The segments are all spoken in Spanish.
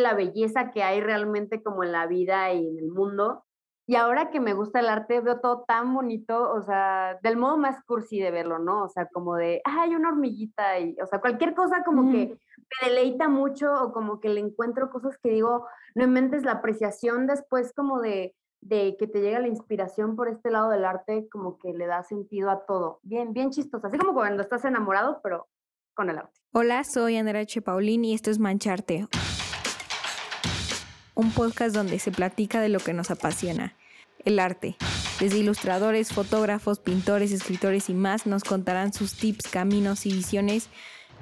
la belleza que hay realmente como en la vida y en el mundo. Y ahora que me gusta el arte, veo todo tan bonito, o sea, del modo más cursi de verlo, ¿no? O sea, como de, ah, hay una hormiguita y, o sea, cualquier cosa como que me deleita mucho o como que le encuentro cosas que digo, no inventes la apreciación después como de, de que te llega la inspiración por este lado del arte, como que le da sentido a todo. Bien, bien chistoso, así como cuando estás enamorado, pero con el arte. Hola, soy Andrea H. Paulín y esto es Mancharte, un podcast donde se platica de lo que nos apasiona el arte. Desde ilustradores, fotógrafos, pintores, escritores y más nos contarán sus tips, caminos y visiones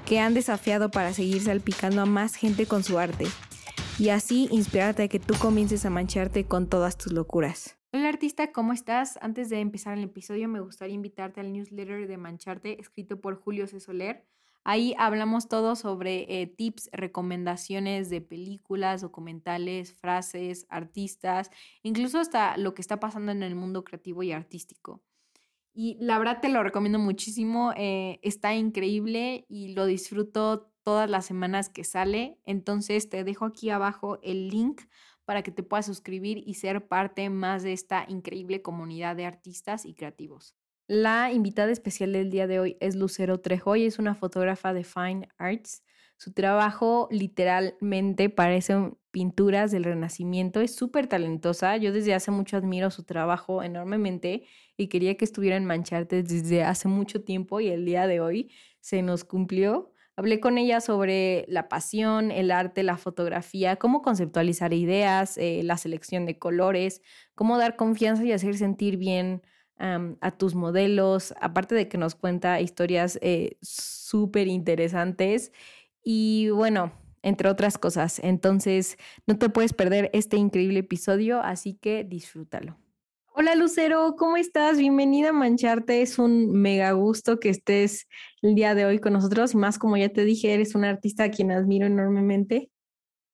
que han desafiado para seguir salpicando a más gente con su arte y así inspirarte a que tú comiences a mancharte con todas tus locuras. Hola artista, ¿cómo estás? Antes de empezar el episodio me gustaría invitarte al newsletter de Mancharte escrito por Julio C. Soler Ahí hablamos todo sobre eh, tips, recomendaciones de películas, documentales, frases, artistas, incluso hasta lo que está pasando en el mundo creativo y artístico. Y la verdad te lo recomiendo muchísimo, eh, está increíble y lo disfruto todas las semanas que sale. Entonces te dejo aquí abajo el link para que te puedas suscribir y ser parte más de esta increíble comunidad de artistas y creativos. La invitada especial del día de hoy es Lucero Trejo y es una fotógrafa de Fine Arts. Su trabajo literalmente parecen pinturas del Renacimiento. Es súper talentosa. Yo desde hace mucho admiro su trabajo enormemente y quería que estuviera en Mancharte desde hace mucho tiempo y el día de hoy se nos cumplió. Hablé con ella sobre la pasión, el arte, la fotografía, cómo conceptualizar ideas, eh, la selección de colores, cómo dar confianza y hacer sentir bien a tus modelos, aparte de que nos cuenta historias eh, súper interesantes y bueno, entre otras cosas. Entonces, no te puedes perder este increíble episodio, así que disfrútalo. Hola Lucero, ¿cómo estás? Bienvenida a Mancharte. Es un mega gusto que estés el día de hoy con nosotros. Más como ya te dije, eres un artista a quien admiro enormemente.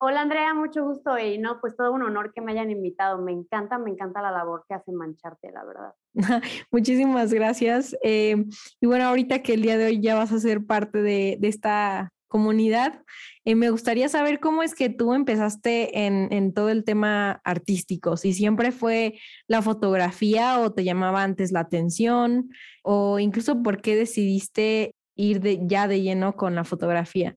Hola Andrea, mucho gusto y no, pues todo un honor que me hayan invitado. Me encanta, me encanta la labor que hace Mancharte, la verdad. Muchísimas gracias. Eh, y bueno, ahorita que el día de hoy ya vas a ser parte de, esta comunidad, eh, me gustaría saber cómo es que tú empezaste en, en, todo el tema artístico, si siempre fue la fotografía o te llamaba antes la atención, o incluso por qué decidiste ir de, ya de lleno con la fotografía.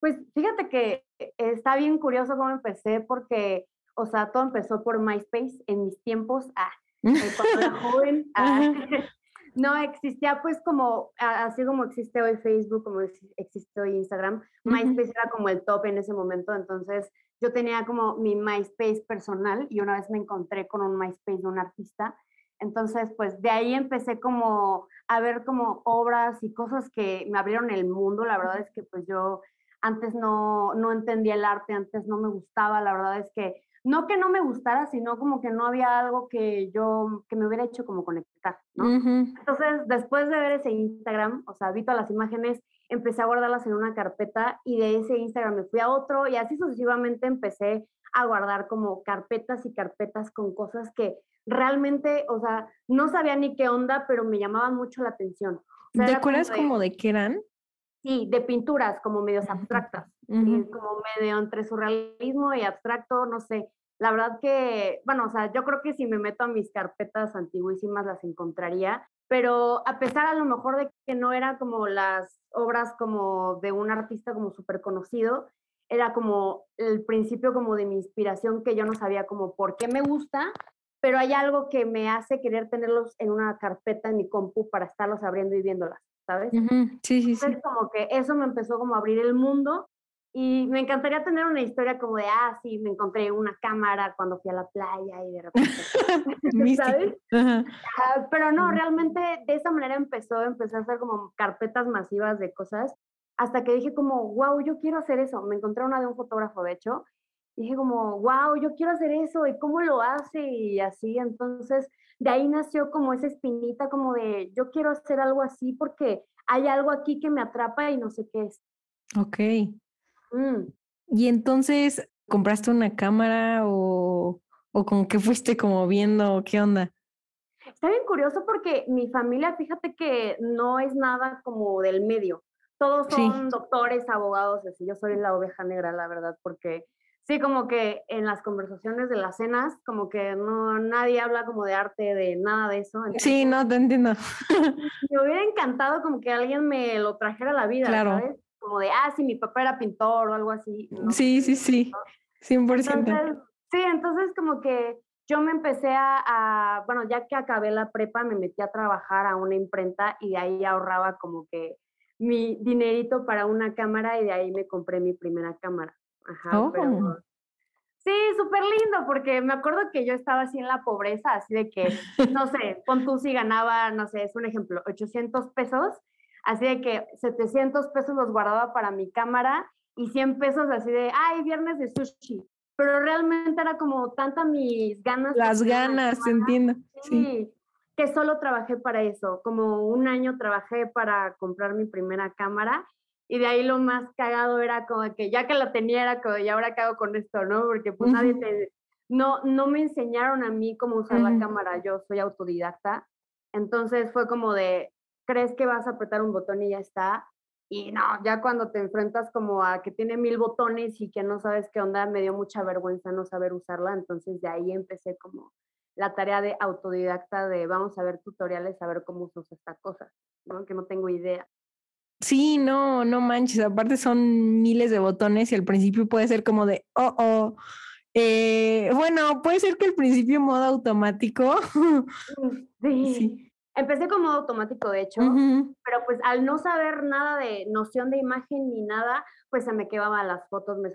Pues fíjate que está bien curioso cómo empecé porque, o sea, todo empezó por MySpace en mis tiempos, ah, eh, cuando era joven, ah, no existía pues como, así como existe hoy Facebook, como existe hoy Instagram, MySpace era como el top en ese momento, entonces yo tenía como mi MySpace personal y una vez me encontré con un MySpace de un artista, entonces pues de ahí empecé como a ver como obras y cosas que me abrieron el mundo, la verdad es que pues yo antes no, no entendía el arte, antes no me gustaba, la verdad es que no que no me gustara, sino como que no había algo que yo, que me hubiera hecho como conectar, ¿no? Entonces, después de ver ese Instagram, o sea, vi todas las imágenes, empecé a guardarlas en una carpeta y de ese Instagram me fui a otro y así sucesivamente empecé a guardar como carpetas y carpetas con cosas que realmente, o sea, no sabía ni qué onda, pero me llamaban mucho la atención. ¿Te acuerdas como de qué eran? Sí, de pinturas como medios abstractas, como medio entre surrealismo y abstracto, no sé. La verdad que, bueno, o sea, yo creo que si me meto a mis carpetas antiguísimas las encontraría, pero a pesar a lo mejor de que no eran como las obras como de un artista como súper conocido, era como el principio como de mi inspiración que yo no sabía como por qué me gusta, pero hay algo que me hace querer tenerlos en una carpeta en mi compu para estarlos abriendo y viéndolas. ¿Sabes? Sí, sí, sí. como que eso me empezó como a abrir el mundo y me encantaría tener una historia como de, ah, sí, me encontré una cámara cuando fui a la playa y de repente, ¿sabes? Ah, pero no, realmente de esa manera empezó, empecé a hacer como carpetas masivas de cosas hasta que dije como, wow, yo quiero hacer eso. Me encontré una de un fotógrafo, de hecho, dije como, wow, yo quiero hacer eso y cómo lo hace y así. Entonces, de ahí nació como esa espinita como de, yo quiero hacer algo así porque hay algo aquí que me atrapa y no sé qué es. Ok. Mm. Y entonces, ¿compraste una cámara o, o como que fuiste como viendo qué onda? Está bien curioso porque mi familia, fíjate que no es nada como del medio. Todos son doctores, abogados, así. Yo soy la oveja negra, la verdad, porque sí, como que en las conversaciones de las cenas, como que no, nadie habla como de arte, de nada de eso. sí, no, te entiendo. Me hubiera encantado como que alguien me lo trajera a la vida, claro. ¿sabes? Como de, ah, sí, mi papá era pintor o algo así. Sí, sí, sí, 100%. Entonces, sí, entonces como que yo me empecé a, bueno, ya que acabé la prepa, me metí a trabajar a una imprenta y de ahí ahorraba como que mi dinerito para una cámara y de ahí me compré mi primera cámara. Ajá, oh. Sí, súper lindo, porque me acuerdo que yo estaba así en la pobreza, así de que, no sé, pon tú si ganaba, no sé, es un ejemplo, 800 pesos, así de que 700 pesos los guardaba para mi cámara y 100 pesos así de, ay, viernes de sushi. Pero realmente era como tanta mis ganas. Las ganas, entiendo. Sí, que solo trabajé para eso. Como un año trabajé para comprar mi primera cámara y de ahí lo más cagado era como que ya que la tenía era como, ¿y ahora qué hago con esto, no? Porque pues nadie te, no, no me enseñaron a mí cómo usar la cámara, yo soy autodidacta. Entonces fue como de, crees que vas a apretar un botón y ya está. Y no, ya cuando te enfrentas como a que tiene mil botones y que no sabes qué onda, me dio mucha vergüenza no saber usarla. Entonces de ahí empecé como la tarea de autodidacta de vamos a ver tutoriales, a ver cómo se usa esta cosa, ¿no? Que no tengo idea. Sí, no, no manches. Aparte son miles de botones y al principio puede ser como de, oh, oh. Eh, bueno, puede ser que al principio modo automático. Sí. Empecé como modo automático, de hecho, pero pues al no saber nada de noción de imagen ni nada, pues se me quedaban las fotos, me,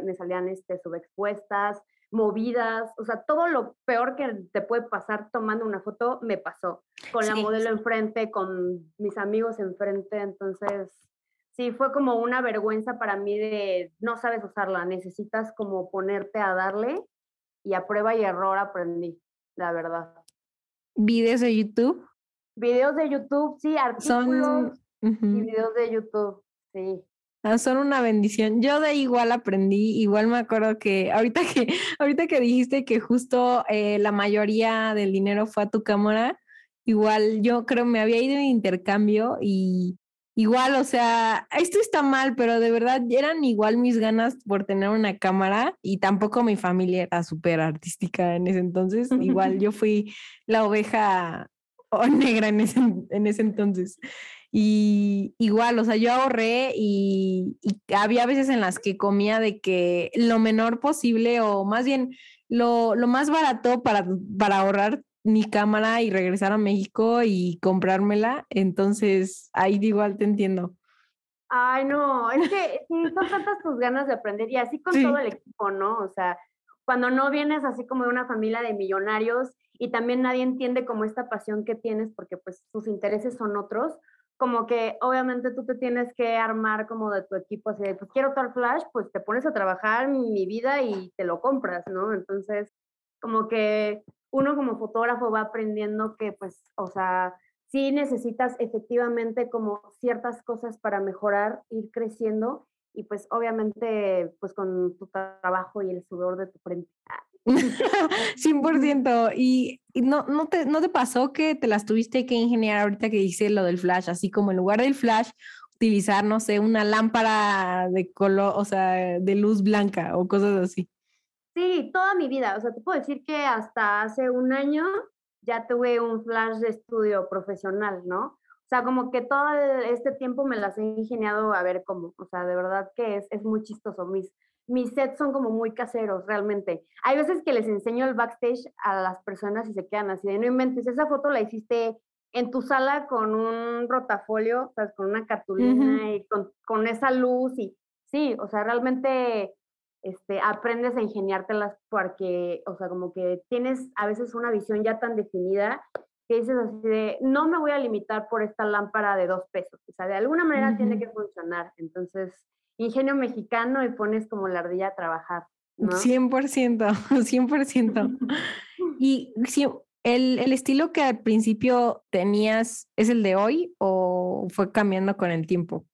me salían este, subexpuestas, movidas, o sea, todo lo peor que te puede pasar tomando una foto me pasó, con la modelo enfrente, con mis amigos enfrente, entonces sí, fue como una vergüenza para mí de no sabes usarla, necesitas como ponerte a darle y a prueba y error aprendí, la verdad. ¿Videos de YouTube? Videos de YouTube, sí, artículos y videos de YouTube, sí. Ah, son una bendición. Yo de igual aprendí, igual me acuerdo que ahorita que, ahorita que dijiste que justo eh, la mayoría del dinero fue a tu cámara, igual yo creo me había ido en intercambio y igual, o sea, esto está mal, pero de verdad eran igual mis ganas por tener una cámara y tampoco mi familia era súper artística en ese entonces. Igual yo fui la oveja negra en ese, en ese entonces. Y igual, o sea, yo ahorré y, había veces en las que comía de que lo menor posible o más bien lo, más barato para, para ahorrar mi cámara y regresar a México y comprármela. Entonces, ahí igual te entiendo. Ay, no, es que son tantas tus ganas de aprender y así con todo el equipo, ¿no? O sea, cuando no vienes así como de una familia de millonarios y también nadie entiende como esta pasión que tienes porque pues sus intereses son otros, como que obviamente tú te tienes que armar como de tu equipo, así de, pues quiero tal flash, pues te pones a trabajar mi vida y te lo compras, ¿no? Entonces, como que uno como fotógrafo va aprendiendo que, pues, o sea, sí necesitas efectivamente como ciertas cosas para mejorar, ir creciendo y pues obviamente pues con tu trabajo y el sudor de tu frente. 100%. ¿Y, y no, no, te, no te pasó que te las tuviste que ingeniar ahorita que dice lo del flash? Así como en lugar del flash, utilizar, no sé, una lámpara de color, o sea, de luz blanca o cosas así. Sí, toda mi vida. O sea, te puedo decir que hasta hace un año ya tuve un flash de estudio profesional, ¿no? O sea, como que todo este tiempo me las he ingeniado a ver cómo. O sea, de verdad que es, es muy chistoso. Mis, mis sets son como muy caseros, realmente. Hay veces que les enseño el backstage a las personas y se quedan así de no inventes, esa foto la hiciste en tu sala con un rotafolio, o sea, con una cartulina y con, con, esa luz y sí, o sea, realmente este, aprendes a ingeniártelas porque, o sea, como que tienes a veces una visión ya tan definida que dices así de, no me voy a limitar por esta lámpara de dos pesos, o sea, de alguna manera tiene que funcionar, entonces ingenio mexicano y pones como la ardilla a trabajar. ¿no? 100%, 100%. y si, el, el estilo que al principio tenías es el de hoy o fue cambiando con el tiempo?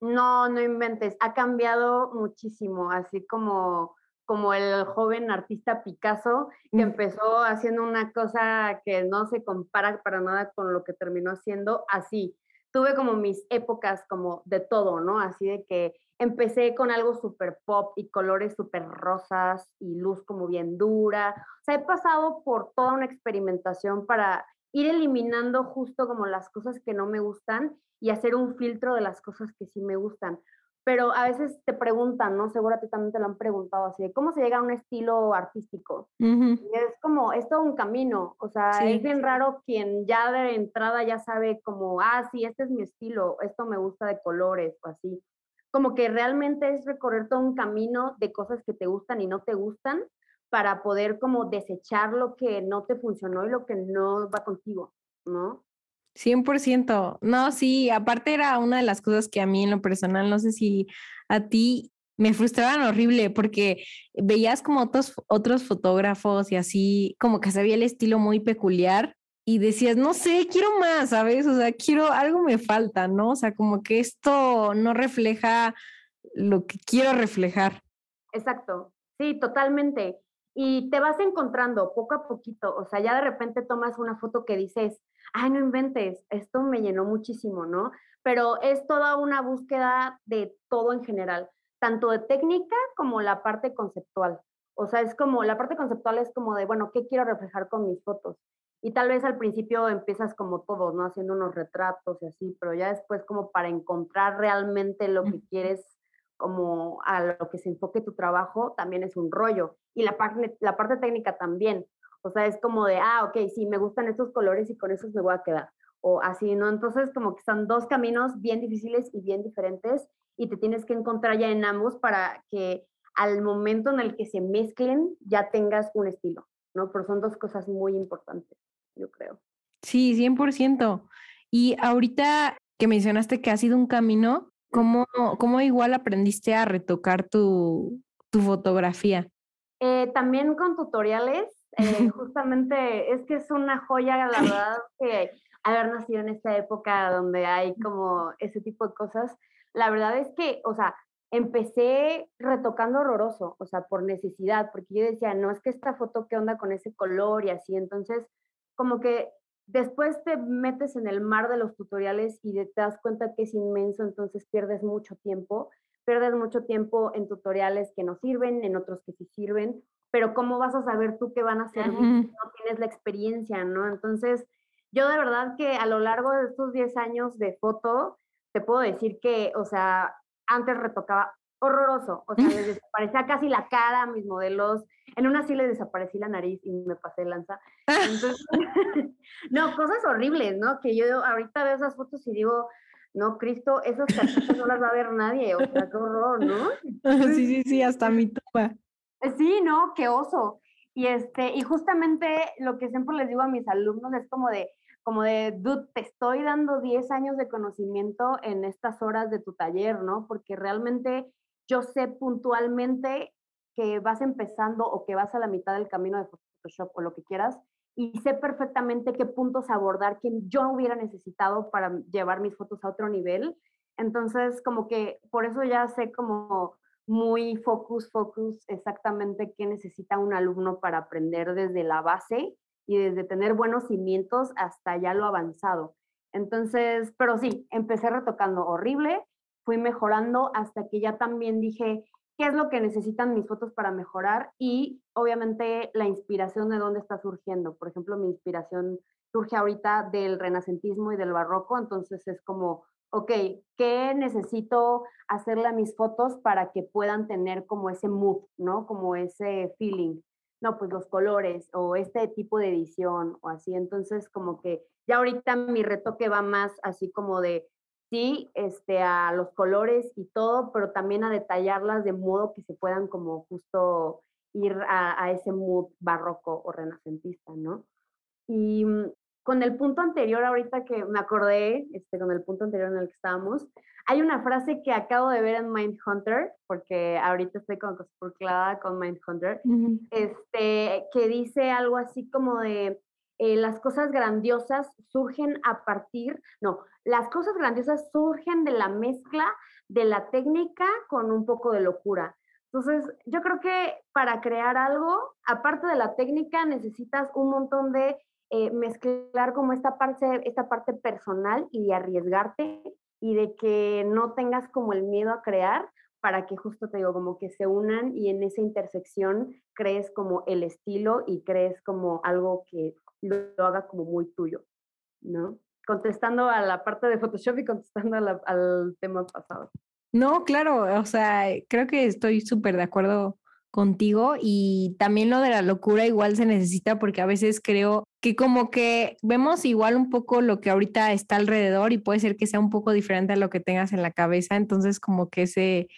No, no inventes, ha cambiado muchísimo, así como, como el joven artista Picasso, que mm. empezó haciendo una cosa que no se compara para nada con lo que terminó haciendo, así tuve como mis épocas como de todo, ¿no? Así de que empecé con algo súper pop y colores súper rosas y luz como bien dura. O sea, he pasado por toda una experimentación para ir eliminando justo como las cosas que no me gustan y hacer un filtro de las cosas que sí me gustan. Pero a veces te preguntan, ¿no? Ti también te lo han preguntado así, de cómo se llega a un estilo artístico. y es como, es todo un camino. O sea, es bien raro quien ya de entrada ya sabe como, ah, sí, este es mi estilo, esto me gusta de colores o así. Como que realmente es recorrer todo un camino de cosas que te gustan y no te gustan para poder como desechar lo que no te funcionó y lo que no va contigo, ¿no? 100%. No, sí, aparte era una de las cosas que a mí en lo personal, no sé si a ti me frustraban horrible porque veías como otros, otros fotógrafos y así, como que se veía el estilo muy peculiar y decías, no sé, quiero más, ¿sabes? O sea, quiero, algo me falta, ¿no? O sea, como que esto no refleja lo que quiero reflejar. Exacto, sí, totalmente y te vas encontrando poco a poquito, o sea, ya de repente tomas una foto que dices, ay, no inventes, esto me llenó muchísimo, ¿no? Pero es toda una búsqueda de todo en general, tanto de técnica como la parte conceptual. O sea, es como, la parte conceptual es como de, bueno, ¿qué quiero reflejar con mis fotos? Y tal vez al principio empiezas como todos, ¿no? Haciendo unos retratos y así, pero ya después como para encontrar realmente lo que quieres como a lo que se enfoque tu trabajo, también es un rollo. Y la parte, la parte técnica también. O sea, es como de, ah, ok, sí, me gustan estos colores y con esos me voy a quedar. O así, ¿no? Entonces, como que son dos caminos bien difíciles y bien diferentes y te tienes que encontrar ya en ambos para que al momento en el que se mezclen ya tengas un estilo, ¿no? Pero son dos cosas muy importantes, yo creo. Sí, 100%. Y ahorita que mencionaste que ha sido un camino, ¿Cómo, cómo igual aprendiste a retocar tu, tu fotografía? Eh, también con tutoriales, eh, justamente es que es una joya, la verdad, que haber nacido en esta época donde hay como ese tipo de cosas. La verdad es que, o sea, empecé retocando horroroso, o sea, por necesidad, porque yo decía, no, es que esta foto, ¿qué onda con ese color y así? Entonces, como que después te metes en el mar de los tutoriales y te das cuenta que es inmenso, entonces pierdes mucho tiempo, pierdes mucho tiempo en tutoriales que no sirven, en otros que sí sirven, pero ¿cómo vas a saber tú qué van a servir si no tienes la experiencia, no? Entonces, yo de verdad que a lo largo de estos 10 años de foto, te puedo decir que, o sea, antes retocaba horroroso. O sea, les desaparecía casi la cara a mis modelos. En una sí les desaparecí la nariz y me pasé lanza. Entonces, no, cosas horribles, ¿no? Que yo ahorita veo esas fotos y digo, no, Cristo, esas cartitas no las va a ver nadie. O sea, qué horror, ¿no? Sí, sí, sí, hasta mi tumba. Sí, no, qué oso. Y este, y justamente lo que siempre les digo a mis alumnos es como de, como de, dude, te estoy dando 10 años de conocimiento en estas horas de tu taller, ¿no? Porque realmente yo sé puntualmente que vas empezando o que vas a la mitad del camino de Photoshop o lo que quieras y sé perfectamente qué puntos abordar que yo hubiera necesitado para llevar mis fotos a otro nivel. Entonces, como que por eso ya sé como muy focus, focus exactamente qué necesita un alumno para aprender desde la base y desde tener buenos cimientos hasta ya lo avanzado. Entonces, pero sí, empecé retocando horrible, fui mejorando hasta que ya también dije, ¿qué es lo que necesitan mis fotos para mejorar? Y obviamente la inspiración de dónde está surgiendo. Por ejemplo, mi inspiración surge ahorita del renacentismo y del barroco, entonces es como, ok, ¿qué necesito hacerle a mis fotos para que puedan tener como ese mood, ¿no? Como ese feeling. No, pues los colores o este tipo de edición o así. Entonces, como que ya ahorita mi retoque va más así como de sí, este, a los colores y todo, pero también a detallarlas de modo que se puedan como justo ir a, ese mood barroco o renacentista, ¿no? Y mm, con el punto anterior, ahorita que me acordé, este, con el punto anterior en el que estábamos, hay una frase que acabo de ver en Mindhunter, porque ahorita estoy como clavada con Mindhunter, este, que dice algo así como de, eh, las cosas grandiosas surgen a partir, no, las cosas grandiosas surgen de la mezcla de la técnica con un poco de locura. Entonces, yo creo que para crear algo, aparte de la técnica, necesitas un montón de eh, mezclar como esta parte, esta parte personal y de arriesgarte y de que no tengas como el miedo a crear para que justo te digo, como que se unan y en esa intersección crees como el estilo y crees como algo que lo, haga como muy tuyo, ¿no? Contestando a la parte de Photoshop y contestando al tema pasado. No, claro, o sea, creo que estoy súper de acuerdo contigo y también lo de la locura igual se necesita porque a veces creo que como que vemos igual un poco lo que ahorita está alrededor y puede ser que sea un poco diferente a lo que tengas en la cabeza, entonces como que ese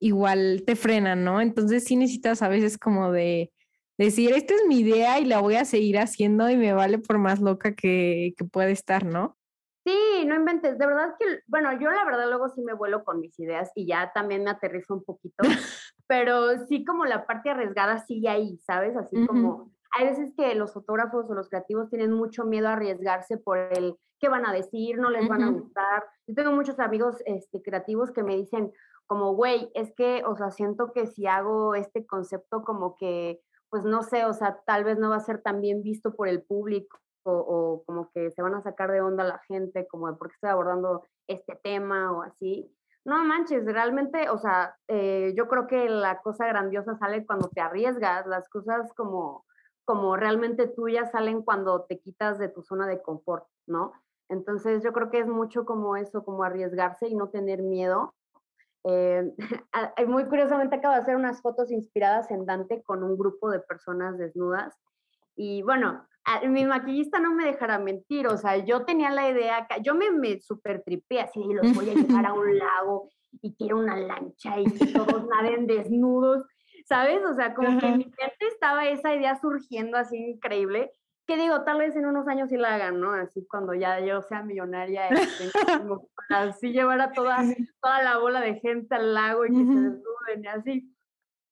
igual te frena, ¿no? Entonces sí necesitas a veces como de decir, esta es mi idea y la voy a seguir haciendo y me vale por más loca que, que puede estar, ¿no? Sí, no inventes. De verdad que, bueno, yo la verdad luego sí me vuelo con mis ideas y ya también me aterrizo un poquito, pero sí como la parte arriesgada sigue ahí, ¿sabes? Así como hay veces que los fotógrafos o los creativos tienen mucho miedo a arriesgarse por el qué van a decir, no les van a gustar. Yo tengo muchos amigos este, creativos que me dicen como, güey, es que, o sea, siento que si hago este concepto como que, pues no sé, o sea, tal vez no va a ser tan bien visto por el público o, como se van a sacar de onda la gente, como de por qué estoy abordando este tema o así. No manches, realmente, o sea, eh, yo creo que la cosa grandiosa sale cuando te arriesgas, las cosas como, como realmente tuyas salen cuando te quitas de tu zona de confort, ¿no? Entonces yo creo que es mucho como eso, como arriesgarse y no tener miedo. Eh, muy curiosamente acabo de hacer unas fotos inspiradas en Dante con un grupo de personas desnudas. Y bueno, mi maquillista no me dejará mentir, o sea, yo tenía la idea, yo me, me super tripé así, los voy a llevar a un lago y quiero una lancha y que todos naden desnudos, ¿sabes? O sea, como que en mi mente estaba esa idea surgiendo así increíble, que digo, tal vez en unos años sí la hagan, ¿no? Así cuando ya yo sea millonaria, así llevar a toda, toda la bola de gente al lago y que se desnuden y así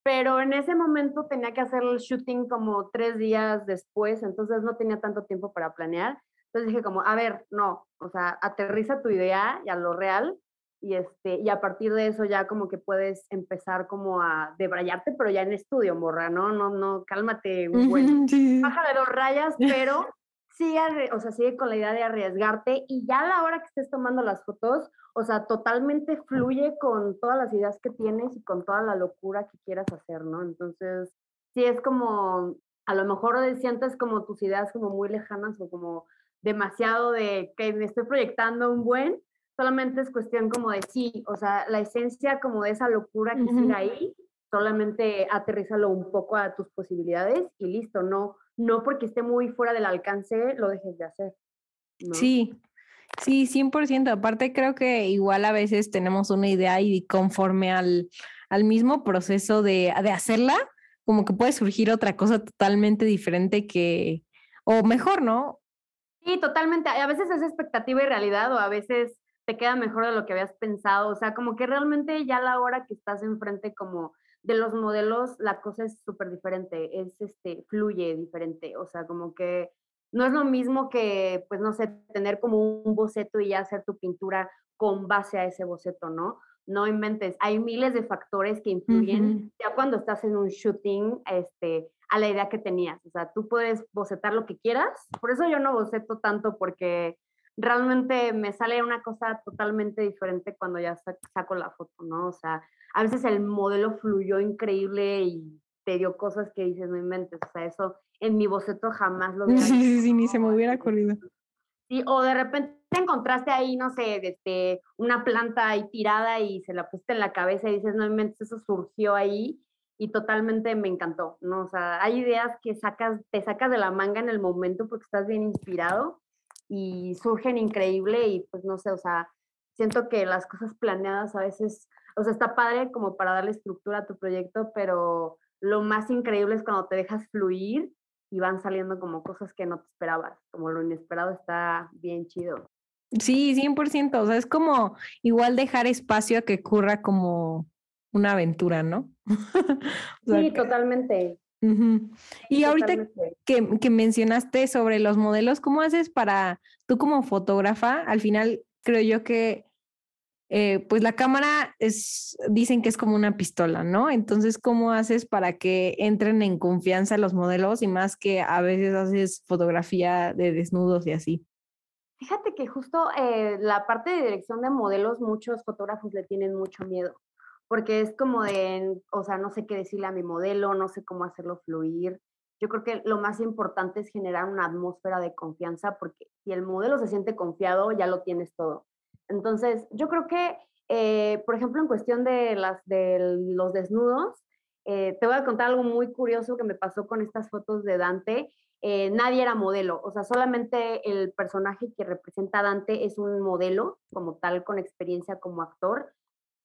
pero en ese momento tenía que hacer el shooting como tres días después, entonces no tenía tanto tiempo para planear. Entonces dije como, a ver, no, o sea, aterriza tu idea y a lo real y, este, y a partir de eso ya como que puedes empezar como a debrayarte, pero ya en estudio, morra, ¿no? No, no, cálmate, bueno, baja de dos rayas, pero sigue, o sea, sigue con la idea de arriesgarte y ya a la hora que estés tomando las fotos, o sea, totalmente fluye con todas las ideas que tienes y con toda la locura que quieras hacer, ¿no? Entonces, sí es como, a lo mejor sientes como tus ideas como muy lejanas o como demasiado de que me estoy proyectando un buen, solamente es cuestión como de sí, o sea, la esencia como de esa locura que sigue ahí, solamente aterrízalo un poco a tus posibilidades y listo, no, no porque esté muy fuera del alcance lo dejes de hacer. Sí, Sí, 100%. Aparte creo que igual a veces tenemos una idea y conforme al, al mismo proceso de, de, hacerla, como que puede surgir otra cosa totalmente diferente que, o mejor, ¿no? Sí, totalmente. A veces es expectativa y realidad o a veces te queda mejor de lo que habías pensado. O sea, como que realmente ya la hora que estás enfrente como de los modelos, la cosa es súper diferente, es este, fluye diferente. O sea, como que no es lo mismo que, pues, no sé, tener como un boceto y ya hacer tu pintura con base a ese boceto, ¿no? No inventes. Hay miles de factores que influyen ya cuando estás en un shooting este, a la idea que tenías. O sea, tú puedes bocetar lo que quieras. Por eso yo no boceto tanto porque realmente me sale una cosa totalmente diferente cuando ya saco la foto, ¿no? O sea, a veces el modelo fluyó increíble y te dio cosas que dices, no inventes. O sea, eso en mi boceto jamás lo hubiera Sí, sí, sí, ni se me hubiera ocurrido. Sí, o de repente encontraste ahí, no sé, este, una planta ahí tirada y se la pusiste en la cabeza y dices, no inventes, eso surgió ahí y totalmente me encantó, ¿no? O sea, hay ideas que sacas, te sacas de la manga en el momento porque estás bien inspirado y surgen increíble y pues no sé, o sea, siento que las cosas planeadas a veces, o sea, está padre como para darle estructura a tu proyecto, pero lo más increíble es cuando te dejas fluir y van saliendo como cosas que no te esperabas, como lo inesperado está bien chido. Sí, 100%, o sea, es como igual dejar espacio a que ocurra como una aventura, ¿no? sí, totalmente. Y ahorita que, que, mencionaste sobre los modelos, ¿cómo haces para, tú como fotógrafa, al final creo yo que eh, pues la cámara es, dicen que es como una pistola, ¿no? Entonces, ¿cómo haces para que entren en confianza los modelos y más que a veces haces fotografía de desnudos y así? Fíjate que justo eh, la parte de dirección de modelos, muchos fotógrafos le tienen mucho miedo, porque es como de, o sea, no sé qué decirle a mi modelo, no sé cómo hacerlo fluir. Yo creo que lo más importante es generar una atmósfera de confianza, porque si el modelo se siente confiado, ya lo tienes todo. Entonces, yo creo que, eh, por ejemplo, en cuestión de, las, de los desnudos, eh, te voy a contar algo muy curioso que me pasó con estas fotos de Dante. Eh, nadie era modelo, o sea, solamente el personaje que representa a Dante es un modelo como tal, con experiencia como actor,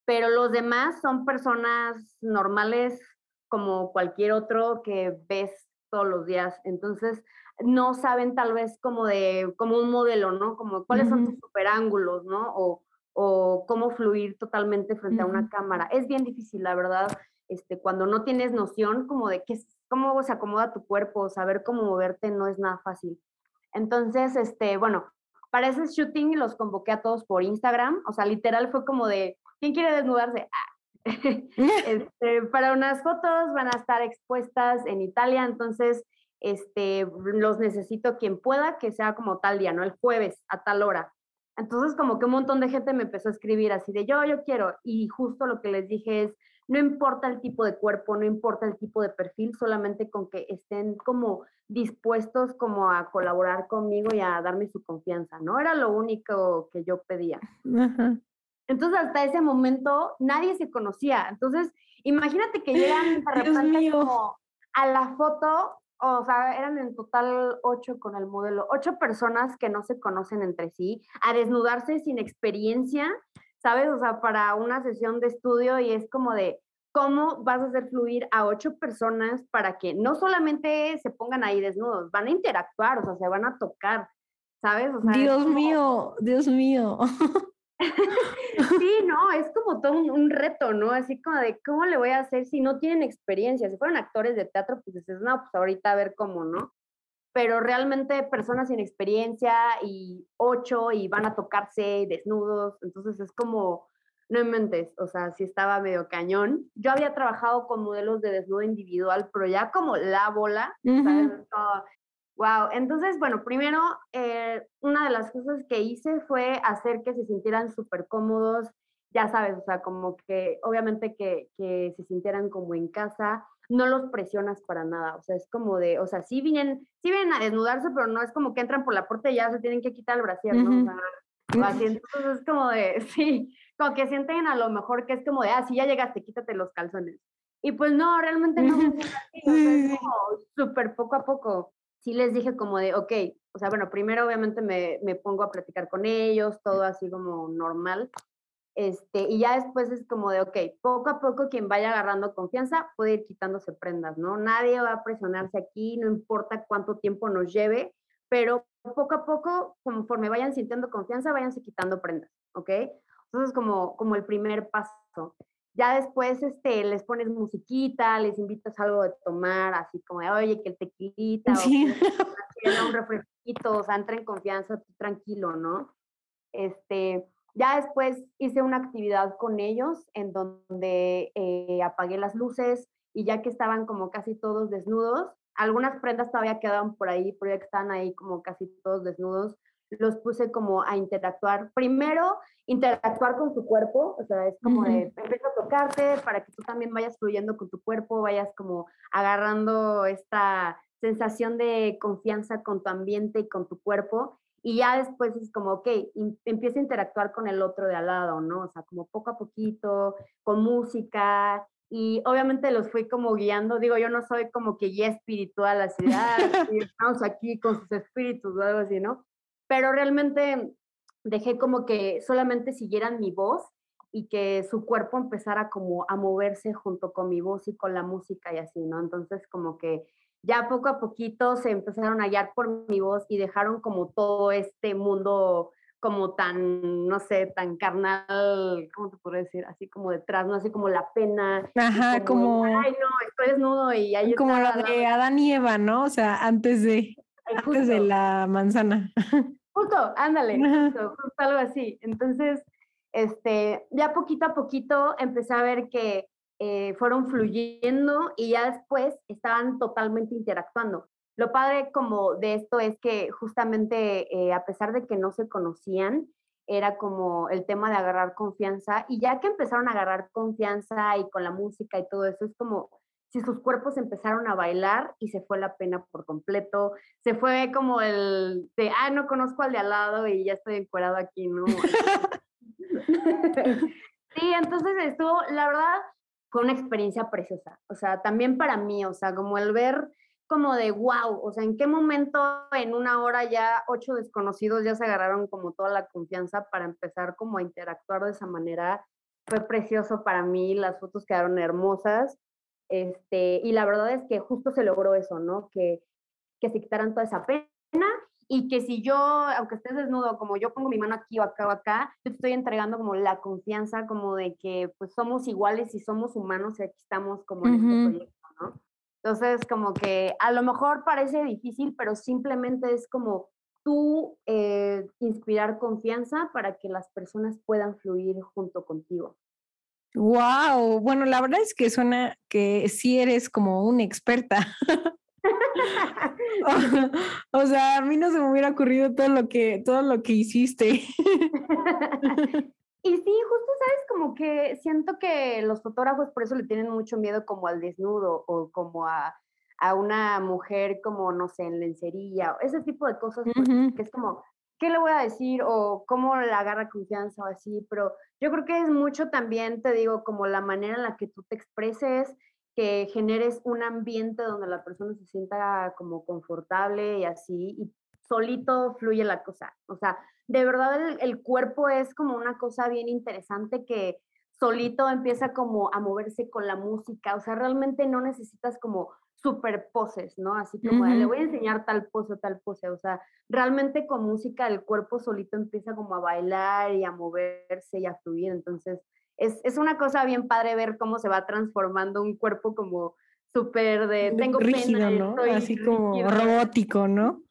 pero los demás son personas normales como cualquier otro que ves todos los días. Entonces, no saben tal vez como de, como un modelo, ¿no? Como cuáles son tus superángulos, ¿no? O, o cómo fluir totalmente frente a una cámara. Es bien difícil, la verdad, este, cuando no tienes noción como de qué, cómo se acomoda tu cuerpo, saber cómo moverte no es nada fácil. Entonces, este, bueno, para ese shooting los convoqué a todos por Instagram, o sea, literal fue como de, ¿quién quiere desnudarse? Ah. este, para unas fotos van a estar expuestas en Italia, entonces este, los necesito quien pueda, que sea como tal día, ¿no? El jueves a tal hora. Entonces como que un montón de gente me empezó a escribir así de yo, yo quiero. Y justo lo que les dije es, no importa el tipo de cuerpo, no importa el tipo de perfil, solamente con que estén como dispuestos como a colaborar conmigo y a darme su confianza, ¿no? Era lo único que yo pedía. Entonces hasta ese momento nadie se conocía. Entonces imagínate que llegan de como a la foto o sea, eran en total ocho con el modelo, ocho personas que no se conocen entre sí, a desnudarse sin experiencia, ¿sabes? O sea, para una sesión de estudio y es como de, ¿cómo vas a hacer fluir a ocho personas para que no solamente se pongan ahí desnudos, van a interactuar, o sea, se van a tocar, ¿sabes? Dios mío, Dios mío. sí, no, es como todo un, reto, ¿no? Así como de, ¿cómo le voy a hacer si no tienen experiencia? Si fueron actores de teatro, pues dices, no, pues ahorita a ver cómo, ¿no? Pero realmente personas sin experiencia y ocho y van a tocarse desnudos, entonces es como, no inventes, o sea, sí estaba medio cañón. Yo había trabajado con modelos de desnudo individual, pero ya como la bola, Wow, entonces, bueno, primero, eh, una de las cosas que hice fue hacer que se sintieran súper cómodos, ya sabes, o sea, como que obviamente que, que, se sintieran como en casa, no los presionas para nada, o sea, es como de, o sea, sí vienen, sí vienen a desnudarse, pero no es como que entran por la puerta y ya se tienen que quitar el brasier, ¿no? O sea, así, entonces es como de, sí, como que sienten a lo mejor que es como de, ah, sí, ya llegaste, quítate los calzones. Y pues no, realmente no es como súper poco a poco sí les dije como de, ok, o sea, bueno, primero obviamente me, me, pongo a platicar con ellos, todo así como normal. Este, y ya después es como de, ok, poco a poco quien vaya agarrando confianza puede ir quitándose prendas, ¿no? Nadie va a presionarse aquí, no importa cuánto tiempo nos lleve, pero poco a poco, conforme vayan sintiendo confianza, váyanse quitando prendas, ¿ok? Entonces, como, como el primer paso. Ya después este, les pones musiquita, les invitas algo de tomar, así como de, oye, que el tequilita, sí. o un refresquito, o sea, entra en confianza, tú tranquilo, ¿no? Este, ya después hice una actividad con ellos en donde eh, apagué las luces y ya que estaban como casi todos desnudos, algunas prendas todavía quedaban por ahí, pero ya que estaban ahí como casi todos desnudos, los puse como a interactuar. Primero, interactuar con tu cuerpo, o sea, es como de, empieza a tocarte para que tú también vayas fluyendo con tu cuerpo, vayas como agarrando esta sensación de confianza con tu ambiente y con tu cuerpo. Y ya después es como, ok, empieza a interactuar con el otro de al lado, ¿no? O sea, como poco a poquito, con música. Y obviamente los fui como guiando. Digo, yo no soy como que guía espiritual, así, ah, estamos aquí con sus espíritus o algo así, ¿no? Pero realmente dejé como que solamente siguieran mi voz y que su cuerpo empezara como a moverse junto con mi voz y con la música y así, ¿no? Entonces como que ya poco a poquito se empezaron a guiar por mi voz y dejaron como todo este mundo como tan, no sé, tan carnal, ¿cómo te puedo decir? Así como detrás, ¿no? Así como la pena. Ajá, como... Ay, no, estoy desnudo y ahí Como lo de Adán y Eva, ¿no? O sea, antes de, antes de la manzana. Justo, ándale, justo, algo así. Entonces, este, ya poquito a poquito empecé a ver que eh, fueron fluyendo y ya después estaban totalmente interactuando. Lo padre como de esto es que justamente eh, a pesar de que no se conocían, era como el tema de agarrar confianza y ya que empezaron a agarrar confianza y con la música y todo eso, es como si sus cuerpos empezaron a bailar y se fue la pena por completo, se fue como el de, ah, no conozco al de al lado y ya estoy encuadrado aquí, ¿no? sí, entonces estuvo, la verdad, fue una experiencia preciosa, o sea, también para mí, o sea, como el ver como de wow, o sea, en qué momento en una hora ya ocho desconocidos ya se agarraron como toda la confianza para empezar como a interactuar de esa manera. Fue precioso para mí, las fotos quedaron hermosas. Este, y la verdad es que justo se logró eso, ¿no? Que, que se quitaran toda esa pena y que si yo, aunque estés desnudo, como yo pongo mi mano aquí o acá o acá, yo te estoy entregando como la confianza como de que pues somos iguales y somos humanos y aquí estamos como en este proyecto, ¿no? Entonces, como que a lo mejor parece difícil, pero simplemente es como tú eh, inspirar confianza para que las personas puedan fluir junto contigo. Wow, bueno, la verdad es que suena que sí eres como una experta. o, sea, a mí no se me hubiera ocurrido todo lo que todo lo que hiciste. Y sí, justo sabes, como que siento que los fotógrafos por eso le tienen mucho miedo como al desnudo o como a, una mujer como, no sé, en lencería, o ese tipo de cosas, pues, que es como, ¿qué le voy a decir? O cómo la agarra confianza o así, pero yo creo que es mucho también, te digo, como la manera en la que tú te expreses, que generes un ambiente donde la persona se sienta como confortable y así, y solito fluye la cosa. O sea, de verdad el, cuerpo es como una cosa bien interesante que solito empieza como a moverse con la música. O sea, realmente no necesitas como super poses, ¿no? Así como le voy a enseñar tal pose, tal pose. O sea, realmente con música el cuerpo solito empieza como a bailar y a moverse y a fluir. Entonces, es, es una cosa bien padre ver cómo se va transformando un cuerpo como súper de tengo rígido, ¿no? Así como robótico, ¿no?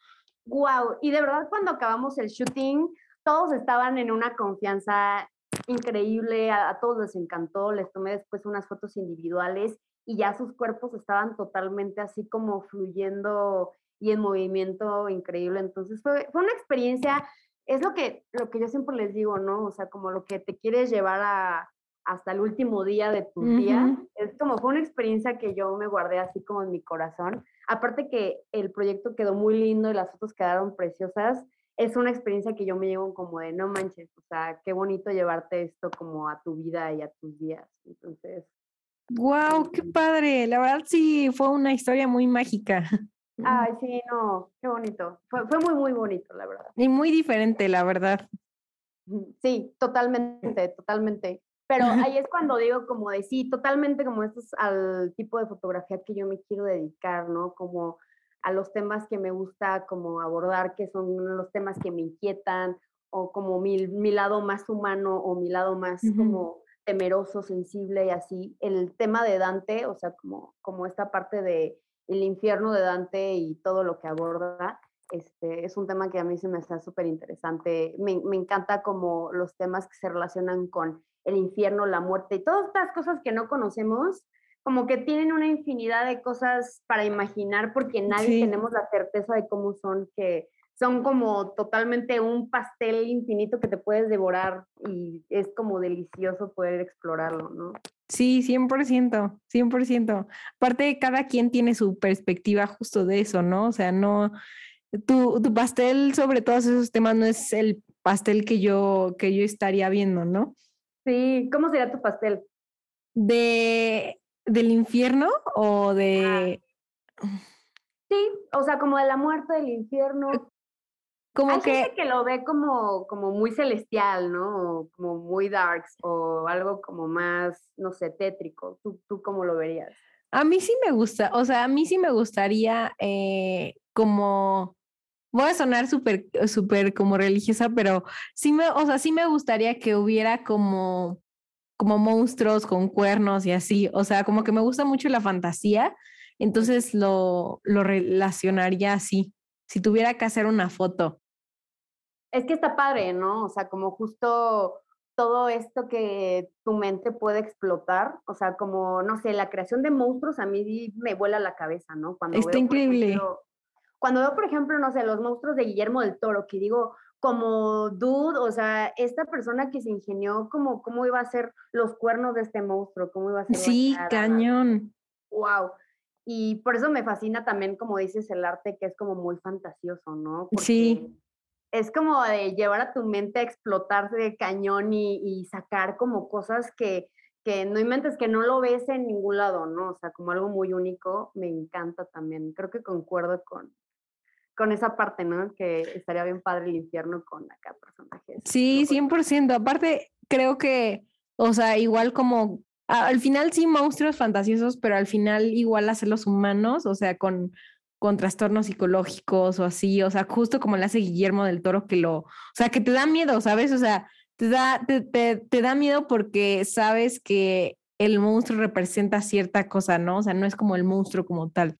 Wow, y de verdad cuando acabamos el shooting, todos estaban en una confianza increíble, a, todos les encantó, les tomé después unas fotos individuales y ya sus cuerpos estaban totalmente así como fluyendo y en movimiento increíble. Entonces fue, fue una experiencia, es lo que, lo que yo siempre les digo, ¿no? O sea, como lo que te quieres llevar a, hasta el último día de tu día. Es como fue una experiencia que yo me guardé así como en mi corazón. Aparte que el proyecto quedó muy lindo y las fotos quedaron preciosas, es una experiencia que yo me llevo como de no manches, o sea, qué bonito llevarte esto como a tu vida y a tus días. Entonces. ¡Wow! ¡Qué padre! La verdad sí fue una historia muy mágica. Ay, sí, no, qué bonito. Fue, fue muy, muy bonito, la verdad. Y muy diferente, la verdad. Sí, totalmente, totalmente. Pero ahí es cuando digo como de sí, totalmente como esto es al tipo de fotografía que yo me quiero dedicar, ¿no? Como a los temas que me gusta como abordar, que son los temas que me inquietan, o como mi, mi lado más humano o mi lado más como temeroso, sensible y así. El tema de Dante, o sea, como, como esta parte de el infierno de Dante y todo lo que aborda, este, es un tema que a mí se me está súper interesante. Me, me encanta como los temas que se relacionan con el infierno, la muerte y todas estas cosas que no conocemos, como que tienen una infinidad de cosas para imaginar porque nadie tenemos la certeza de cómo son, que son como totalmente un pastel infinito que te puedes devorar y es como delicioso poder explorarlo, ¿no? Sí, 100%, 100%. Aparte, cada quien tiene su perspectiva justo de eso, ¿no? O sea, no, tu, tu pastel sobre todos esos temas no es el pastel que yo, que yo estaría viendo, ¿no? Sí, ¿cómo sería tu pastel? ¿De del infierno o de Sí, o sea, como de la muerte del infierno. Como Hay que gente que lo ve como como muy celestial, ¿no? O como muy darks o algo como más, no sé, tétrico. ¿Tú, tú cómo lo verías? A mí sí me gusta, o sea, a mí sí me gustaría eh, como voy a sonar súper, súper como religiosa, pero sí me, o sea, sí me gustaría que hubiera como, como monstruos con cuernos y así. O sea, como que me gusta mucho la fantasía, entonces lo, lo relacionaría así, si tuviera que hacer una foto. Es que está padre, ¿no? O sea, como justo todo esto que tu mente puede explotar, o sea, como, no sé, la creación de monstruos a mí me vuela la cabeza, ¿no? Cuando Está increíble. cuando veo, por ejemplo, no sé, los monstruos de Guillermo del Toro, que digo, como dude, o sea, esta persona que se ingenió como cómo iba a ser los cuernos de este monstruo, cómo iba a ser. Sí, cañón. Wow. Y por eso me fascina también, como dices, el arte que es como muy fantasioso, ¿no? sí. Es como de llevar a tu mente a explotarse de cañón y, sacar como cosas que, que no inventes, que no lo ves en ningún lado, ¿no? O sea, como algo muy único, me encanta también. Creo que concuerdo con, con esa parte, ¿no? Que estaría bien padre el infierno con acá personajes. Sí, 100%. Aparte, creo que, o sea, igual como al final sí monstruos fantasiosos, pero al final igual hacerlos humanos, o sea, con, con trastornos psicológicos o así, o sea, justo como le hace Guillermo del Toro, que lo, o sea, que te da miedo, ¿sabes? O sea, te da, te, te, da miedo porque sabes que el monstruo representa cierta cosa, ¿no? O sea, no es como el monstruo como tal.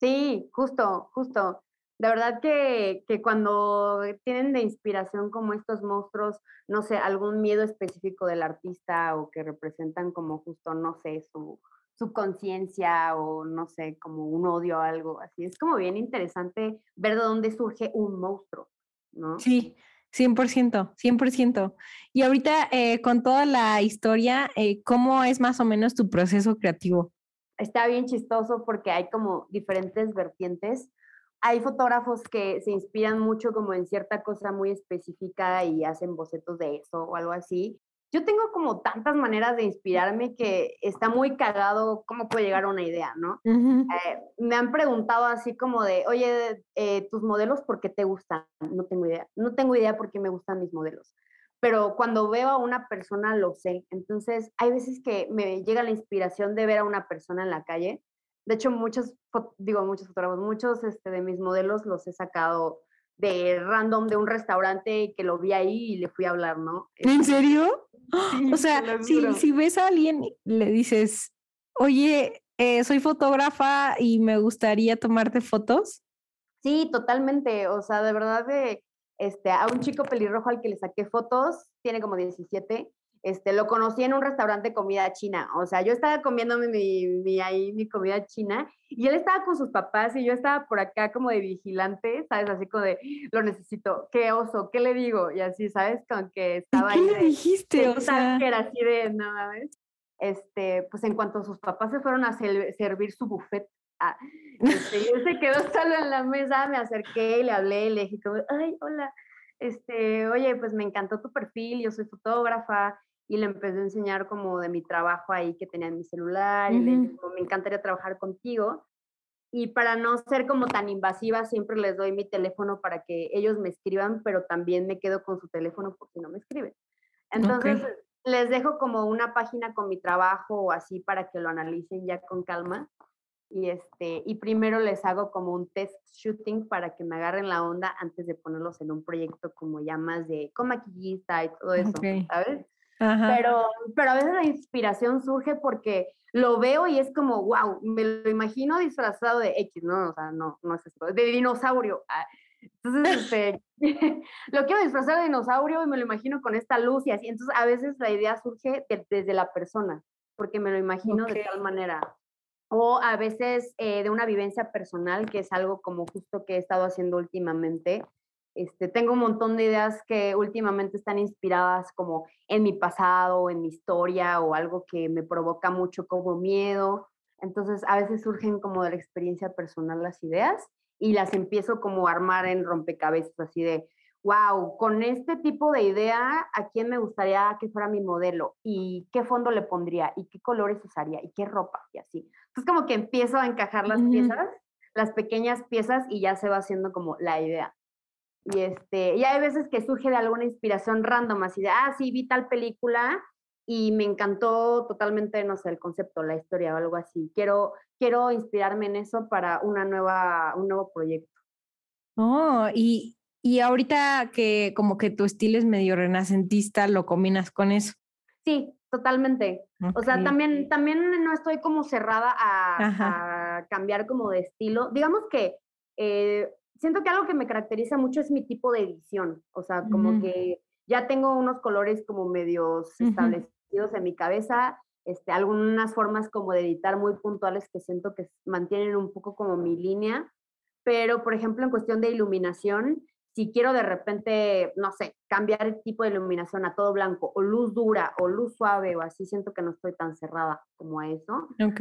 Sí, justo, justo de verdad que, que, cuando tienen de inspiración como estos monstruos, no sé, algún miedo específico del artista o que representan como justo, no sé, su, su conciencia o no sé, como un odio o algo así. Es como bien interesante ver de dónde surge un monstruo, ¿no? Sí, 100%, 100%. Y ahorita eh, con toda la historia, eh, ¿cómo es más o menos tu proceso creativo? Está bien chistoso porque hay como diferentes vertientes hay fotógrafos que se inspiran mucho como en cierta cosa muy específica y hacen bocetos de eso o algo así. Yo tengo como tantas maneras de inspirarme que está muy cagado cómo puede llegar a una idea, ¿no? Eh, me han preguntado así como de, oye, eh, tus modelos, ¿por qué te gustan? No tengo idea. No tengo idea por qué me gustan mis modelos. Pero cuando veo a una persona, lo sé. Entonces, hay veces que me llega la inspiración de ver a una persona en la calle de hecho, muchos, digo, muchos fotógrafos, muchos este, de mis modelos los he sacado de random de un restaurante que lo vi ahí y le fui a hablar, ¿no? ¿En este, serio? o sea, si, si, ves a alguien, le dices, oye, eh, soy fotógrafa y me gustaría tomarte fotos. Sí, totalmente. O sea, de verdad, de, este, a un chico pelirrojo al que le saqué fotos, tiene como 17, este, lo conocí en un restaurante de comida china. O sea, yo estaba comiéndome mi, mi, ahí, mi comida china y él estaba con sus papás y yo estaba por acá como de vigilante, ¿sabes? Así como de, lo necesito, qué oso, ¿qué le digo? Y así, ¿sabes? Con que estaba ¿Qué le dijiste? o sea, que era así de, no mames. Este, pues en cuanto sus papás se fueron a servir su buffet, ah, este, él se quedó solo en la mesa, me acerqué y le hablé, le dije como, ay, hola, este, oye, pues me encantó tu perfil, yo soy fotógrafa, y le empecé a enseñar como de mi trabajo ahí que tenía en mi celular y le dije, me encantaría trabajar contigo. Y para no ser como tan invasiva, siempre les doy mi teléfono para que ellos me escriban, pero también me quedo con su teléfono porque no me escriben. Entonces, les dejo como una página con mi trabajo o así para que lo analicen ya con calma. Y, este, y primero les hago como un test shooting para que me agarren la onda antes de ponerlos en un proyecto como ya más de como maquillista y todo eso, ¿sabes? Pero, pero a veces la inspiración surge porque lo veo y es como, wow, me lo imagino disfrazado de X, ¿no? O sea, no, no es eso, de dinosaurio. Ah, entonces, este, lo quiero disfrazar de dinosaurio y me lo imagino con esta luz y así. Entonces, a veces la idea surge desde la persona, porque me lo imagino de tal manera. O a veces eh, de una vivencia personal, que es algo como justo que he estado haciendo últimamente, este, tengo un montón de ideas que últimamente están inspiradas como en mi pasado, en mi historia o algo que me provoca mucho como miedo. Entonces a veces surgen como de la experiencia personal las ideas y las empiezo como a armar en rompecabezas, así de, wow, con este tipo de idea, ¿a quién me gustaría que fuera mi modelo? ¿Y qué fondo le pondría? ¿Y qué colores usaría? ¿Y qué ropa? Y así. Entonces como que empiezo a encajar las piezas, las pequeñas piezas y ya se va haciendo como la idea. Y, este, y hay veces que surge de alguna inspiración random, así de, ah, sí, vi tal película y me encantó totalmente, no sé, el concepto, la historia o algo así. Quiero, quiero inspirarme en eso para una nueva, un nuevo proyecto. Oh, y, y ahorita que como que tu estilo es medio renacentista, ¿lo combinas con eso? Sí, totalmente. O sea, también, también no estoy como cerrada a, a cambiar como de estilo. Digamos que eh, siento que algo que me caracteriza mucho es mi tipo de edición, o sea, como que ya tengo unos colores como medios establecidos en mi cabeza, este, algunas formas como de editar muy puntuales que siento que mantienen un poco como mi línea, pero por ejemplo en cuestión de iluminación, si quiero de repente, no sé, cambiar el tipo de iluminación a todo blanco o luz dura o luz suave o así, siento que no estoy tan cerrada como a eso. Ok.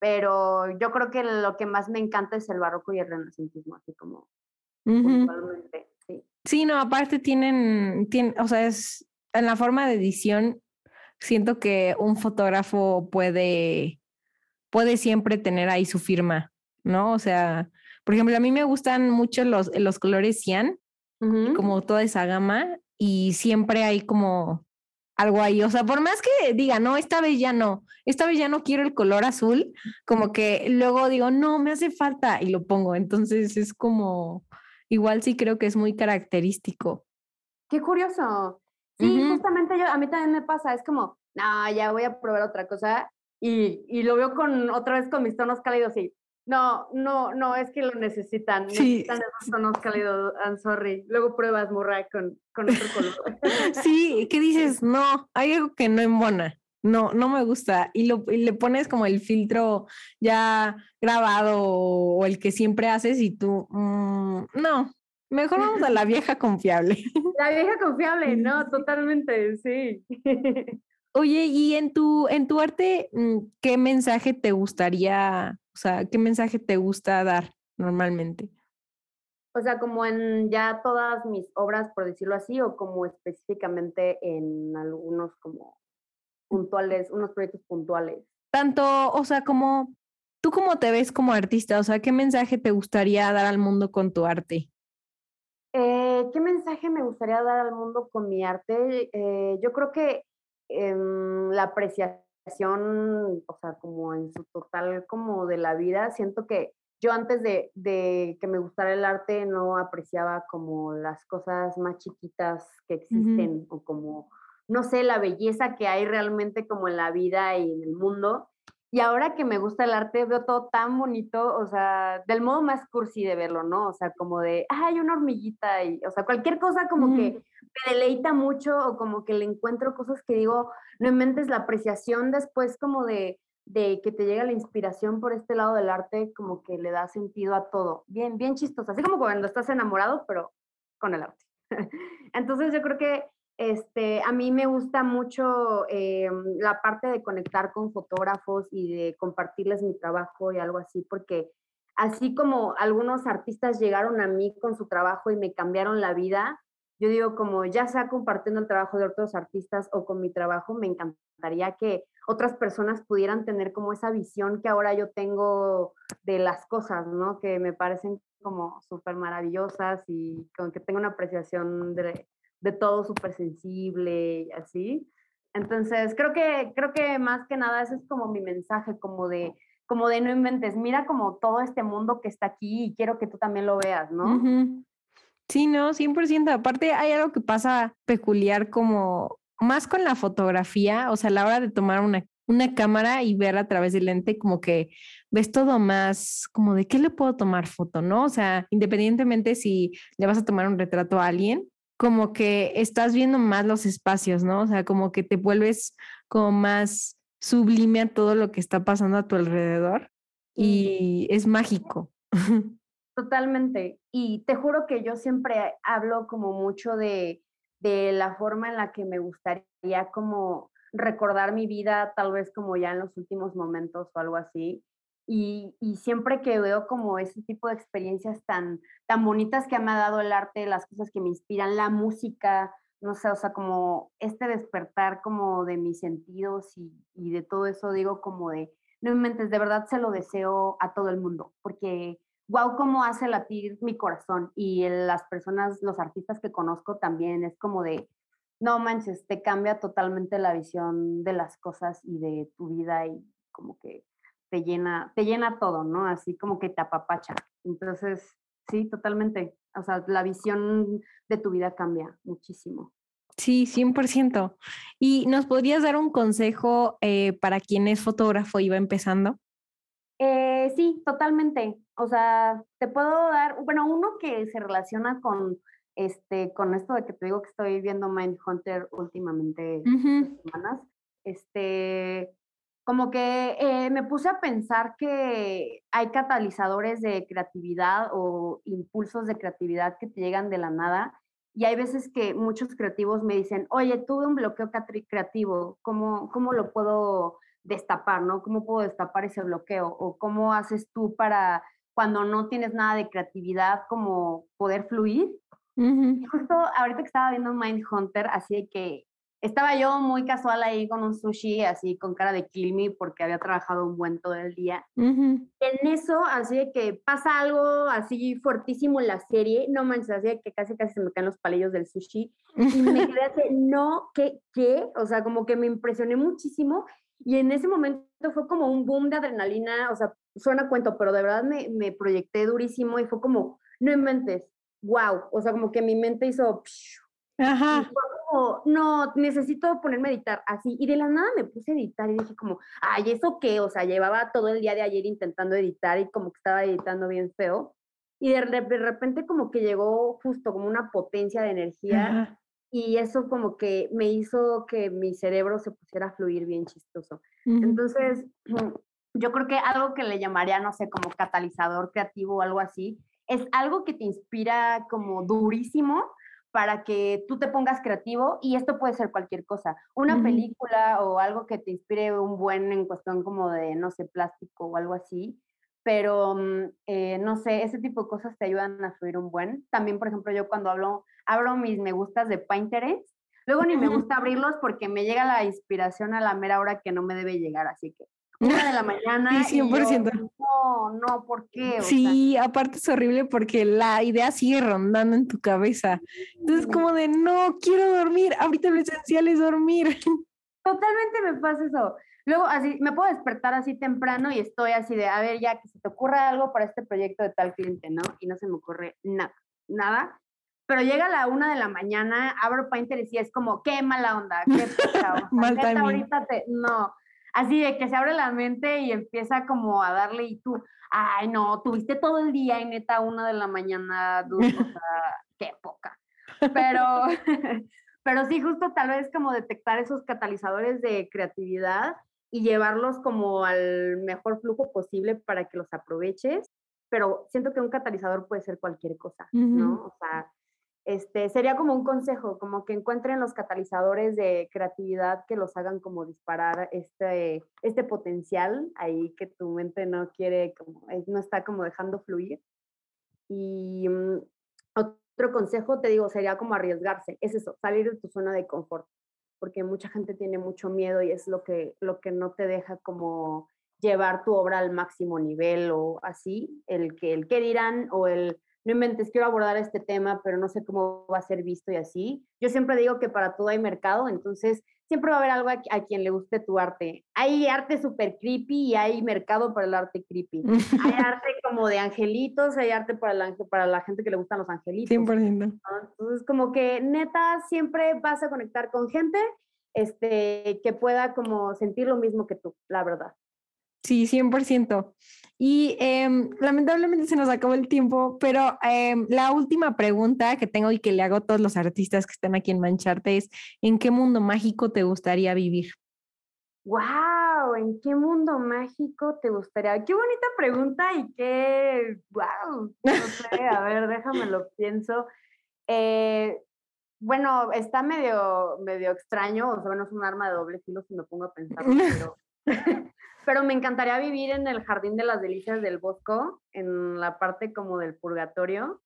Pero yo creo que lo que más me encanta es el barroco y el renacentismo, así como sí. Sí, no, aparte tienen, tienen, o sea, es en la forma de edición, siento que un fotógrafo puede, puede siempre tener ahí su firma, ¿no? O sea, por ejemplo, a mí me gustan mucho los, los colores cian, como toda esa gama, y siempre hay como algo ahí. O sea, por más que diga, no, esta vez ya no, esta vez ya no quiero el color azul, como que luego digo, no, me hace falta y lo pongo. Entonces es como, igual sí creo que es muy característico. Qué curioso. Sí, justamente yo, a mí también me pasa, es como, no, ya voy a probar otra cosa y, y lo veo con otra vez con mis tonos cálidos y no, no, no, es que lo necesitan. Sí. Necesitan esos tonos cálidos, I'm sorry. Luego pruebas morra con, con otro color. sí, ¿qué dices? No, hay algo que no embona. No, no me gusta. Y, lo, y le pones como el filtro ya grabado o el que siempre haces y tú, mm, no, mejor vamos a la vieja confiable. La vieja confiable, no, totalmente, sí. Oye, y en tu, en tu arte, mm, ¿qué mensaje te gustaría o sea, ¿qué mensaje te gusta dar normalmente? O sea, como en ya todas mis obras, por decirlo así, o como específicamente en algunos como puntuales, unos proyectos puntuales. Tanto, o sea, como tú cómo te ves como artista, o sea, ¿qué mensaje te gustaría dar al mundo con tu arte? Eh, ¿Qué mensaje me gustaría dar al mundo con mi arte? Eh, yo creo que em, la apreciación o sea, como en su total como de la vida, siento que yo antes de, de, que me gustara el arte no apreciaba como las cosas más chiquitas que existen o como, no sé, la belleza que hay realmente como en la vida y en el mundo. Y ahora que me gusta el arte, veo todo tan bonito, o sea, del modo más cursi de verlo, ¿no? O sea, como de, hay una hormiguita y, o sea, cualquier cosa como que me deleita mucho o como que le encuentro cosas que digo, no inventes la apreciación después como de, de que te llega la inspiración por este lado del arte, como que le da sentido a todo. Bien, bien chistoso, así como cuando estás enamorado, pero con el arte. Entonces yo creo que este, a mí me gusta mucho eh, la parte de conectar con fotógrafos y de compartirles mi trabajo y algo así, porque así como algunos artistas llegaron a mí con su trabajo y me cambiaron la vida, yo digo como ya sea compartiendo el trabajo de otros artistas o con mi trabajo, me encantaría que otras personas pudieran tener como esa visión que ahora yo tengo de las cosas, ¿no? Que me parecen como súper maravillosas y con que tengo una apreciación de, de todo súper sensible y así. Entonces, creo que, creo que más que nada ese es como mi mensaje, como de, como de no inventes, mira como todo este mundo que está aquí y quiero que tú también lo veas, ¿no? Sí, no, 100%. Aparte hay algo que pasa peculiar como más con la fotografía, o sea, a la hora de tomar una, una cámara y ver a través del lente, como que ves todo más como de qué le puedo tomar foto, ¿no? O sea, independientemente si le vas a tomar un retrato a alguien, como que estás viendo más los espacios, ¿no? O sea, como que te vuelves como más sublime a todo lo que está pasando a tu alrededor y es mágico. Totalmente. Y te juro que yo siempre hablo como mucho de, de la forma en la que me gustaría como recordar mi vida, tal vez como ya en los últimos momentos o algo así. Y, siempre que veo como ese tipo de experiencias tan, tan bonitas que me ha dado el arte, las cosas que me inspiran, la música, no sé, o sea, como este despertar como de mis sentidos y, y de todo eso, digo como de, no me mentes, de verdad se lo deseo a todo el mundo, porque wow, cómo hace latir mi corazón y las personas, los artistas que conozco también, es como de, no manches, te cambia totalmente la visión de las cosas y de tu vida y como que te llena, te llena todo, ¿no? Así como que te apapacha. Entonces, sí, totalmente. O sea, la visión de tu vida cambia muchísimo. Sí, 100%. ¿Y nos podrías dar un consejo eh, para quien es fotógrafo y va empezando? Eh, sí, totalmente. O sea, te puedo dar, bueno, uno que se relaciona con este, con esto de que te digo que estoy viendo Mindhunter últimamente uh semanas, este, como que eh, me puse a pensar que hay catalizadores de creatividad o impulsos de creatividad que te llegan de la nada. Y hay veces que muchos creativos me dicen, oye, tuve un bloqueo creativo, ¿cómo, cómo lo puedo destapar, no? ¿Cómo puedo destapar ese bloqueo? ¿O cómo haces tú para, cuando no tienes nada de creatividad, como poder fluir? justo ahorita que estaba viendo Mindhunter, así de que estaba yo muy casual ahí con un sushi, así con cara de me, porque había trabajado un buen todo el día. En eso, así de que pasa algo así fuertísimo en la serie, no manches, así de que casi casi se me caen los palillos del sushi. Y me quedé así, no, ¿qué? ¿Qué? O sea, como que me impresioné muchísimo. Y en ese momento fue como un boom de adrenalina, o sea, suena cuento, pero de verdad me, me proyecté durísimo y fue como, no inventes, wow, o sea, como que mi mente hizo... Ajá. Como, no, necesito ponerme a editar así. Y de la nada me puse a editar y dije como, ay, ¿eso qué? O sea, llevaba todo el día de ayer intentando editar y como que estaba editando bien feo. Y de, repente como que llegó justo como una potencia de energía y eso como que me hizo que mi cerebro se pusiera a fluir bien chistoso. Entonces, yo creo que algo que le llamaría, no sé, como catalizador creativo o algo así, es algo que te inspira como durísimo para que tú te pongas creativo y esto puede ser cualquier cosa, una película o algo que te inspire un buen en cuestión como de, no sé, plástico o algo así, pero mm, eh, no sé, ese tipo de cosas te ayudan a fluir un buen. También, por ejemplo, yo cuando hablo, abro mis me gustas de Pinterest, luego ni me gusta abrirlos porque me llega la inspiración a la mera hora que no me debe llegar, así que una de la mañana. Sí, 100%. no, no, ¿por qué? sí, aparte es horrible porque la idea sigue rondando en tu cabeza. Entonces, como de, no, quiero dormir, ahorita lo esencial es dormir. Totalmente me pasa eso. Luego, así, me puedo despertar así temprano y estoy así de, a ver, ya que se te ocurra algo para este proyecto de tal cliente, ¿no? Y no se me ocurre nada, nada. Pero llega a la una de la mañana, abro Pinterest y es como, qué mala onda, qué puta. Mal ahorita te, no así de que se abre la mente y empieza como a darle y tú, ay no, tuviste todo el día y neta una de la mañana, o sea, qué poca. Pero, pero sí, justo tal vez como detectar esos catalizadores de creatividad y llevarlos como al mejor flujo posible para que los aproveches. Pero siento que un catalizador puede ser cualquier cosa, ¿no? O sea, este, sería como un consejo, como que encuentren los catalizadores de creatividad que los hagan como disparar este, este potencial ahí que tu mente no quiere, como, eh, no está como dejando fluir. Y mm, otro consejo, te digo, sería como arriesgarse, es eso, salir de tu zona de confort, porque mucha gente tiene mucho miedo y es lo que, lo que no te deja como llevar tu obra al máximo nivel o así, el que el dirán o el no inventes, quiero abordar este tema, pero no sé cómo va a ser visto y así. Yo siempre digo que para todo hay mercado, entonces siempre va a haber algo a, quien le guste tu arte. Hay arte súper creepy y hay mercado para el arte creepy. hay arte como de angelitos, hay arte para, el, para la gente que le gustan los angelitos. 100%. Entonces, como que neta, siempre vas a conectar con gente este, que pueda como sentir lo mismo que tú, la verdad. Sí, 100%. Y em, lamentablemente se nos acabó el tiempo, pero em, la última pregunta que tengo y que le hago a todos los artistas que están aquí en Mancharte es, ¿en qué mundo mágico te gustaría vivir? ¡Wow! ¿En qué mundo mágico te gustaría? Qué bonita pregunta y qué, wow, no sé, a ver, déjame lo pienso. Eh, bueno, está medio, medio extraño, o sea, no es un arma de doble filo si me pongo a pensar, pero pero me encantaría vivir en el Jardín de las Delicias del Bosco, en la parte como del purgatorio.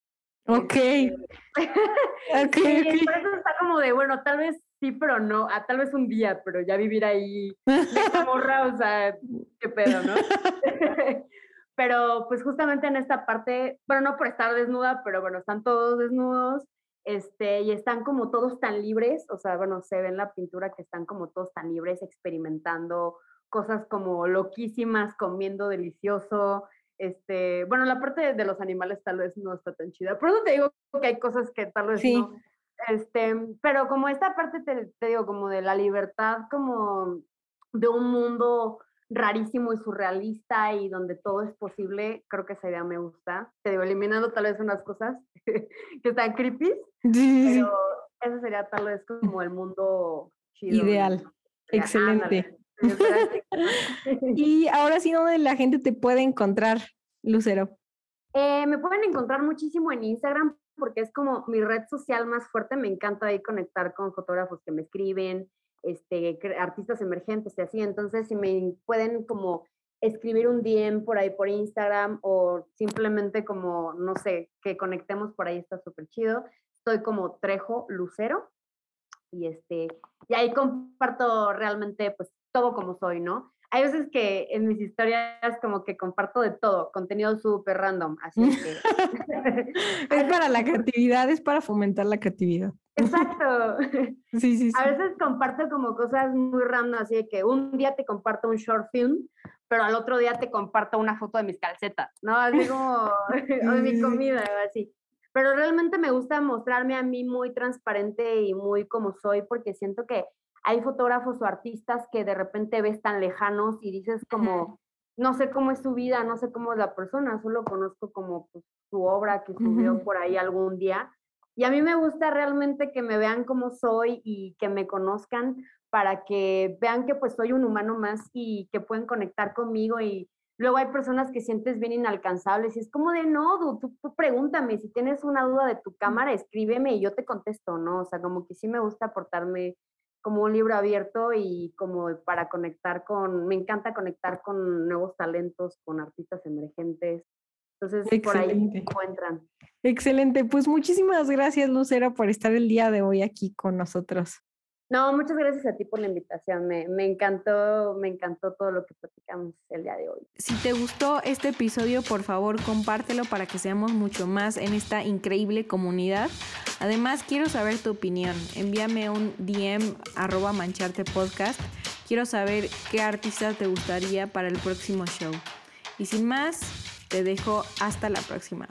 Ok. Este, ok. sí, Por eso está como de, bueno, tal vez sí, pero no, ah, tal vez un día, pero ya vivir ahí, morra, o sea, qué pedo, ¿no? pero pues justamente en esta parte, bueno, no por estar desnuda, pero bueno, están todos desnudos, este, y están como todos tan libres, o sea, bueno, se ve en la pintura que están como todos tan libres experimentando cosas como loquísimas, comiendo delicioso. Este, bueno, la parte de, los animales tal vez no está tan chida. Por eso te digo que hay cosas que tal vez no. Este, pero como esta parte te, te digo, como de la libertad, como de un mundo rarísimo y surrealista y donde todo es posible, creo que esa idea me gusta. Te digo, eliminando tal vez unas cosas que están creepy, pero ese sería tal vez como el mundo chido. Ideal. Excelente. y ahora sí, ¿dónde la gente te puede encontrar, Lucero? Eh, me pueden encontrar muchísimo en Instagram porque es como mi red social más fuerte. Me encanta ahí conectar con fotógrafos que me escriben, este, artistas emergentes y así. Entonces, si me pueden como escribir un DM por ahí por Instagram o simplemente como, no sé, que conectemos por ahí, está súper chido. Estoy como Trejo Lucero y este, y ahí comparto realmente pues todo como soy, ¿no? Hay veces que en mis historias como que comparto de todo, contenido súper random, así que... es para la creatividad, es para fomentar la creatividad. Exacto. Sí, sí, sí. A veces comparto como cosas muy random, así de que un día te comparto un short film, pero al otro día te comparto una foto de mis calcetas, ¿no? Así como, o de mi comida, así. Pero realmente me gusta mostrarme a mí muy transparente y muy como soy, porque siento que hay fotógrafos o artistas que de repente ves tan lejanos y dices como, no sé cómo es su vida, no sé cómo es la persona, solo conozco como pues, su obra que subió por ahí algún día y a mí me gusta realmente que me vean como soy y que me conozcan para que vean que pues soy un humano más y que pueden conectar conmigo y luego hay personas que sientes bien inalcanzables y es como de no, tú, tú pregúntame, si tienes una duda de tu cámara, escríbeme y yo te contesto, ¿no? O sea, como que sí me gusta aportarme como un libro abierto y como para conectar con, me encanta conectar con nuevos talentos, con artistas emergentes, entonces, por ahí encuentran. Excelente. Pues muchísimas gracias, Lucero, por estar el día de hoy aquí con nosotros. No, muchas gracias a ti por la invitación. Me, me, encantó, me encantó todo lo que platicamos el día de hoy. Si te gustó este episodio, por favor, compártelo para que seamos mucho más en esta increíble comunidad. Además, quiero saber tu opinión. Envíame un DM arroba mancharte podcast. Quiero saber qué artista te gustaría para el próximo show. Y sin más, te dejo hasta la próxima.